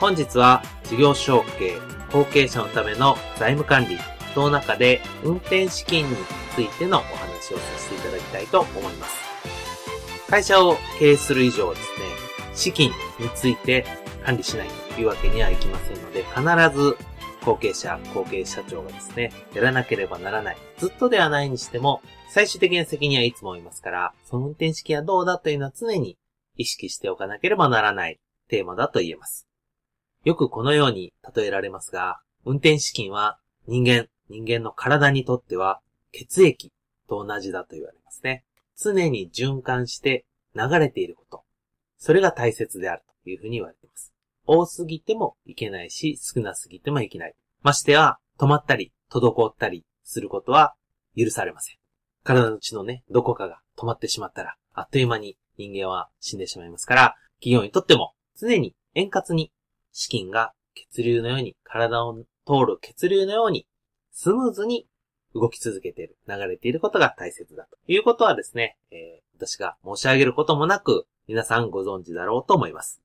本日は事業承継、後継者のための財務管理、の中で運転資金についてのお話をさせていただきたいと思います。会社を経営する以上ですね、資金について管理しないというわけにはいきませんので、必ず後継者、後継社長がですね、やらなければならない。ずっとではないにしても、最終的な責任はいつもいますから、その運転資金はどうだというのは常に意識しておかなければならないテーマだと言えます。よくこのように例えられますが、運転資金は人間、人間の体にとっては血液と同じだと言われますね。常に循環して流れていること。それが大切であるというふうに言われています。多すぎてもいけないし、少なすぎてもいけない。ましては、止まったり、滞ったりすることは許されません。体のうちのね、どこかが止まってしまったら、あっという間に人間は死んでしまいますから、企業にとっても常に円滑に資金が血流のように、体を通る血流のように、スムーズに動き続けている、流れていることが大切だということはですね、えー、私が申し上げることもなく、皆さんご存知だろうと思います。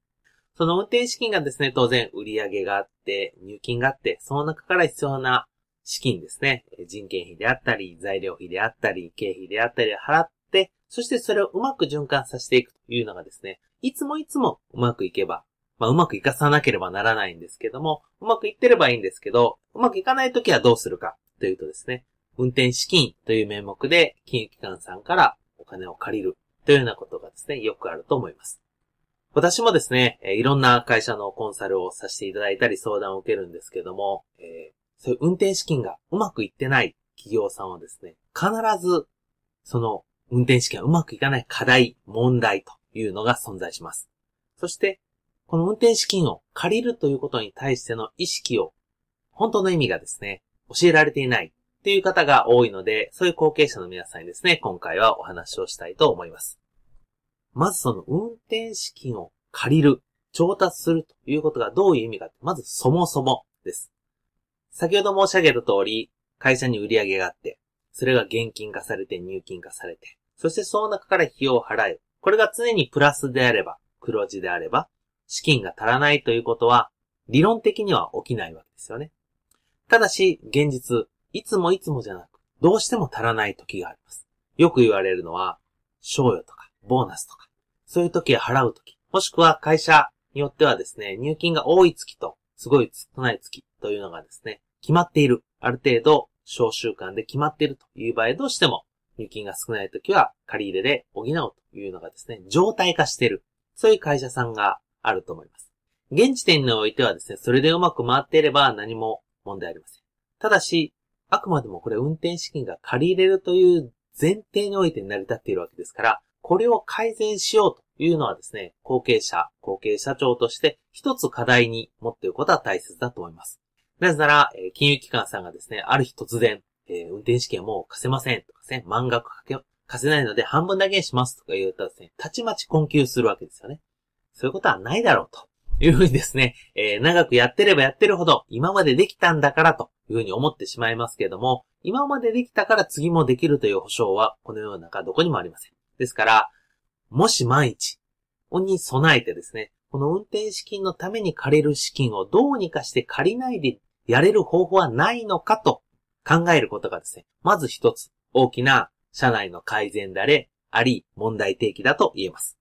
その運転資金がですね、当然売上があって、入金があって、その中から必要な資金ですね、人件費であったり、材料費であったり、経費であったり払って、そしてそれをうまく循環させていくというのがですね、いつもいつもうまくいけば、まあ、うまくいかさなければならないんですけども、うまくいってればいいんですけど、うまくいかないときはどうするかというとですね、運転資金という名目で金融機関さんからお金を借りるというようなことがですね、よくあると思います。私もですね、いろんな会社のコンサルをさせていただいたり相談を受けるんですけども、えー、そういう運転資金がうまくいってない企業さんはですね、必ずその運転資金がうまくいかない課題、問題というのが存在します。そして、この運転資金を借りるということに対しての意識を、本当の意味がですね、教えられていないっていう方が多いので、そういう後継者の皆さんにですね、今回はお話をしたいと思います。まずその運転資金を借りる、調達するということがどういう意味か、まずそもそもです。先ほど申し上げた通り、会社に売り上げがあって、それが現金化されて入金化されて、そしてその中から費用を払う。これが常にプラスであれば、黒字であれば、資金が足らないということは、理論的には起きないわけですよね。ただし、現実、いつもいつもじゃなく、どうしても足らない時があります。よく言われるのは、賞与とか、ボーナスとか、そういう時は払う時、もしくは会社によってはですね、入金が多い月と、すごい少ない月というのがですね、決まっている。ある程度、小習慣で決まっているという場合、どうしても、入金が少ない時は、借り入れで補うというのがですね、状態化している。そういう会社さんがあると思います。現時点においてはですね、それでうまく回っていれば何も問題ありません。ただし、あくまでもこれ運転資金が借り入れるという前提において成り立っているわけですから、これを改善しようというのはですね、後継者、後継社長として一つ課題に持っていることは大切だと思います。なぜなら、金融機関さんがですね、ある日突然、えー、運転資金はもう貸せませんとかですね、満額かけ貸せないので半分だけにしますとか言うとですね、たちまち困窮するわけですよね。そういうことはないだろうというふうにですね、えー、長くやってればやってるほど今までできたんだからというふうに思ってしまいますけれども、今までできたから次もできるという保証はこの世の中どこにもありません。ですから、もし万一に備えてですね、この運転資金のために借りる資金をどうにかして借りないでやれる方法はないのかと考えることがですね、まず一つ大きな社内の改善であれ、あり問題提起だと言えます。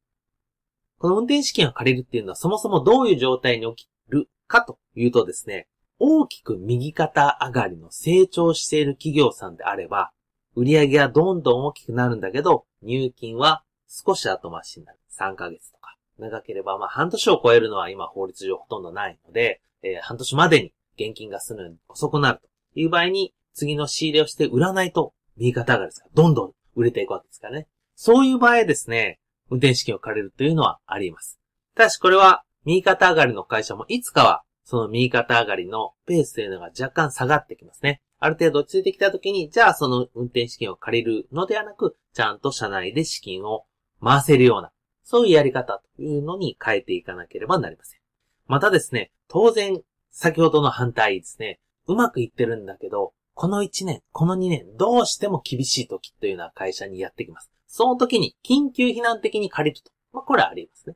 この運転資金を借りるっていうのはそもそもどういう状態に起きるかというとですね、大きく右肩上がりの成長している企業さんであれば、売上がどんどん大きくなるんだけど、入金は少し後回しになる。3ヶ月とか。長ければ、まあ半年を超えるのは今法律上ほとんどないので、えー、半年までに現金がするのに遅くなるという場合に、次の仕入れをして売らないと、右肩上がりですから、どんどん売れていくわけですからね。そういう場合ですね、運転資金を借りるというのはあります。ただしこれは、右肩上がりの会社もいつかは、その右肩上がりのペースというのが若干下がってきますね。ある程度落ち着いてきたときに、じゃあその運転資金を借りるのではなく、ちゃんと社内で資金を回せるような、そういうやり方というのに変えていかなければなりません。またですね、当然、先ほどの反対ですね、うまくいってるんだけど、この1年、この2年、どうしても厳しい時というのは会社にやってきます。その時に緊急避難的に借りると。まあ、これはありますね。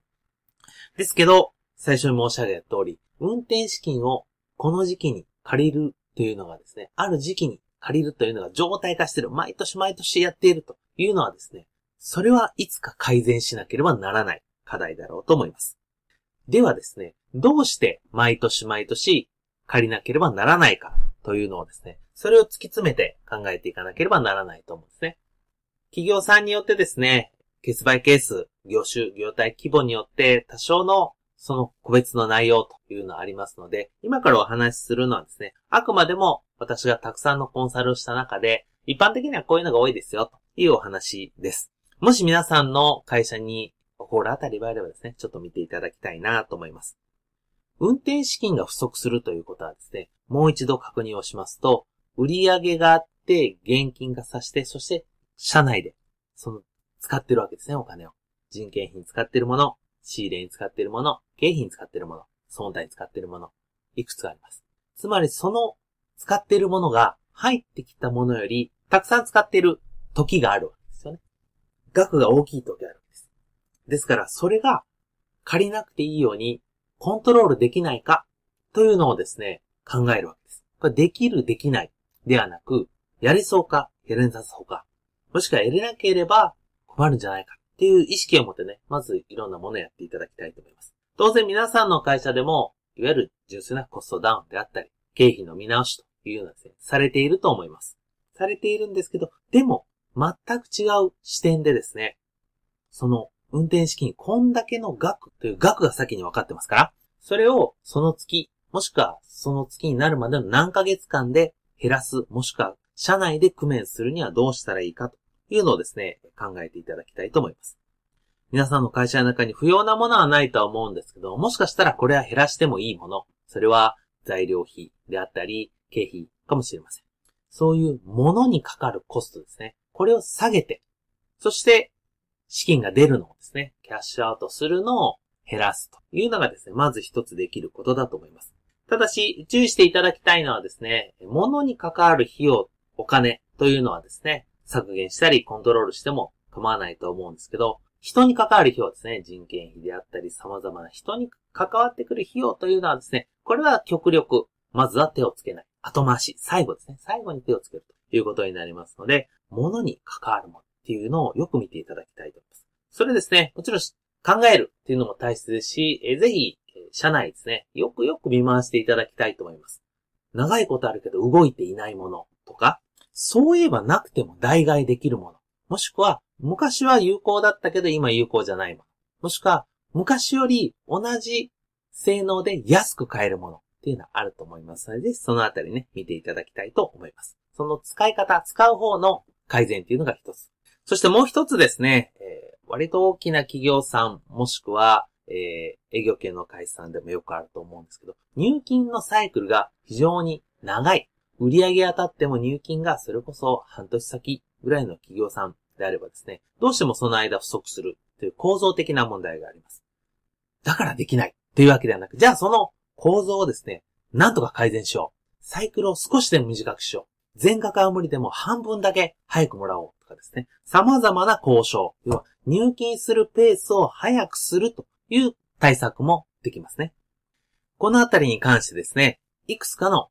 ですけど、最初に申し上げた通り、運転資金をこの時期に借りるというのがですね、ある時期に借りるというのが状態化している。毎年毎年やっているというのはですね、それはいつか改善しなければならない課題だろうと思います。ではですね、どうして毎年毎年借りなければならないかというのをですね、それを突き詰めて考えていかなければならないと思うんですね。企業さんによってですね、ケースバイケース、業種、業態規模によって多少のその個別の内容というのはありますので、今からお話しするのはですね、あくまでも私がたくさんのコンサルをした中で、一般的にはこういうのが多いですよというお話です。もし皆さんの会社に起こるあたりがあればですね、ちょっと見ていただきたいなと思います。運転資金が不足するということはですね、もう一度確認をしますと、売上があって、現金がさして、そして社内で、その、使ってるわけですね、お金を。人件費に使ってるもの、仕入れに使ってるもの、経費に使ってるもの、損害に使ってるもの、いくつかあります。つまり、その、使ってるものが入ってきたものより、たくさん使ってる時があるわけですよね。額が大きい時があるわけです。ですから、それが借りなくていいようにコントロールできないかというのをですね、考えるわけです。これできる、できないではなく、やりそうか、やれなさそうか、もしくはやれなければ困るんじゃないかっていう意識を持ってね、まずいろんなものをやっていただきたいと思います。当然皆さんの会社でも、いわゆる純粋なコストダウンであったり、経費の見直しというようなですね、されていると思います。されているんですけど、でも、全く違う視点でですね、その運転資金、こんだけの額という額が先に分かってますから、それをその月、もしくはその月になるまでの何ヶ月間で減らす、もしくは社内で工面するにはどうしたらいいかというのをですね、考えていただきたいと思います。皆さんの会社の中に不要なものはないとは思うんですけど、もしかしたらこれは減らしてもいいもの。それは材料費であったり、経費かもしれません。そういうものにかかるコストですね。これを下げて、そして資金が出るのをですね、キャッシュアウトするのを減らすというのがですね、まず一つできることだと思います。ただし、注意していただきたいのはですね、物に関わる費用、お金というのはですね、削減したりコントロールしても構わないと思うんですけど、人に関わる費用ですね、人件費であったり様々な人に関わってくる費用というのはですね、これは極力、まずは手をつけない。後回し、最後ですね。最後に手をつけるということになりますので、物に関わるものっていうのをよく見ていただきたいと思います。それですね、もちろん考えるっていうのも大切ですし、えぜひ、社内ですね、よくよく見回していただきたいと思います。長いことあるけど動いていないものとか、そういえばなくても代替できるもの。もしくは、昔は有効だったけど今有効じゃないもの。もしくは、昔より同じ性能で安く買えるものっていうのはあると思いますので、そのあたりね、見ていただきたいと思います。その使い方、使う方の改善っていうのが一つ。そしてもう一つですね、えー、割と大きな企業さん、もしくは、えー、営業系の会社さんでもよくあると思うんですけど、入金のサイクルが非常に長い。売上当たっても入金がそれこそ半年先ぐらいの企業さんであればですね、どうしてもその間不足するという構造的な問題があります。だからできないというわけではなく、じゃあその構造をですね、なんとか改善しよう。サイクルを少しでも短くしよう。全額は無理でも半分だけ早くもらおうとかですね。様々な交渉。要は入金するペースを早くするという対策もできますね。このあたりに関してですね、いくつかの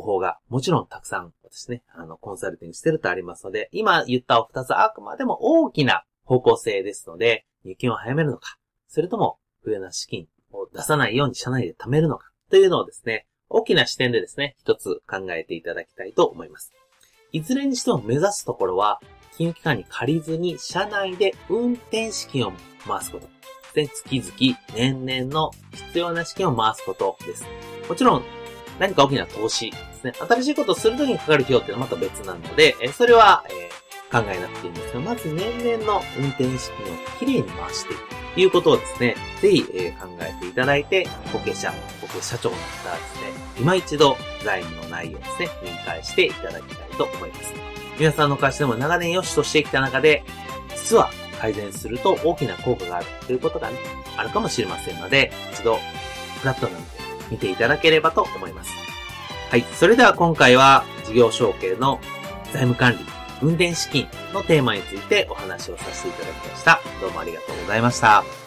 方法がもちろんたくさん私ね、あの、コンサルティングしてるとありますので、今言ったお二つあくまでも大きな方向性ですので、入金を早めるのか、それとも、不要な資金を出さないように社内で貯めるのか、というのをですね、大きな視点でですね、一つ考えていただきたいと思います。いずれにしても目指すところは、金融機関に借りずに、社内で運転資金を回すこと。で、月々、年々の必要な資金を回すことです。もちろん、何か大きな投資ですね。新しいことをするときにかかる費用っていうのはまた別なので、えそれは、え、考えなくていいんですが、まず年々の運転資金をきれいに回していくということをですね、ぜひ、え、考えていただいて、後継者、後継社長の方はですね、今一度財務の内容ですね、理解していただきたいと思います。皆さんの会社でも長年良しとしてきた中で、実は改善すると大きな効果があるということがね、あるかもしれませんので、一度、フラットなので見ていただければと思います。はい。それでは今回は事業承継の財務管理、運転資金のテーマについてお話をさせていただきました。どうもありがとうございました。